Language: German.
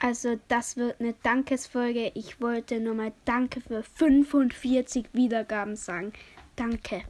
Also das wird eine Dankesfolge. Ich wollte nur mal Danke für 45 Wiedergaben sagen. Danke.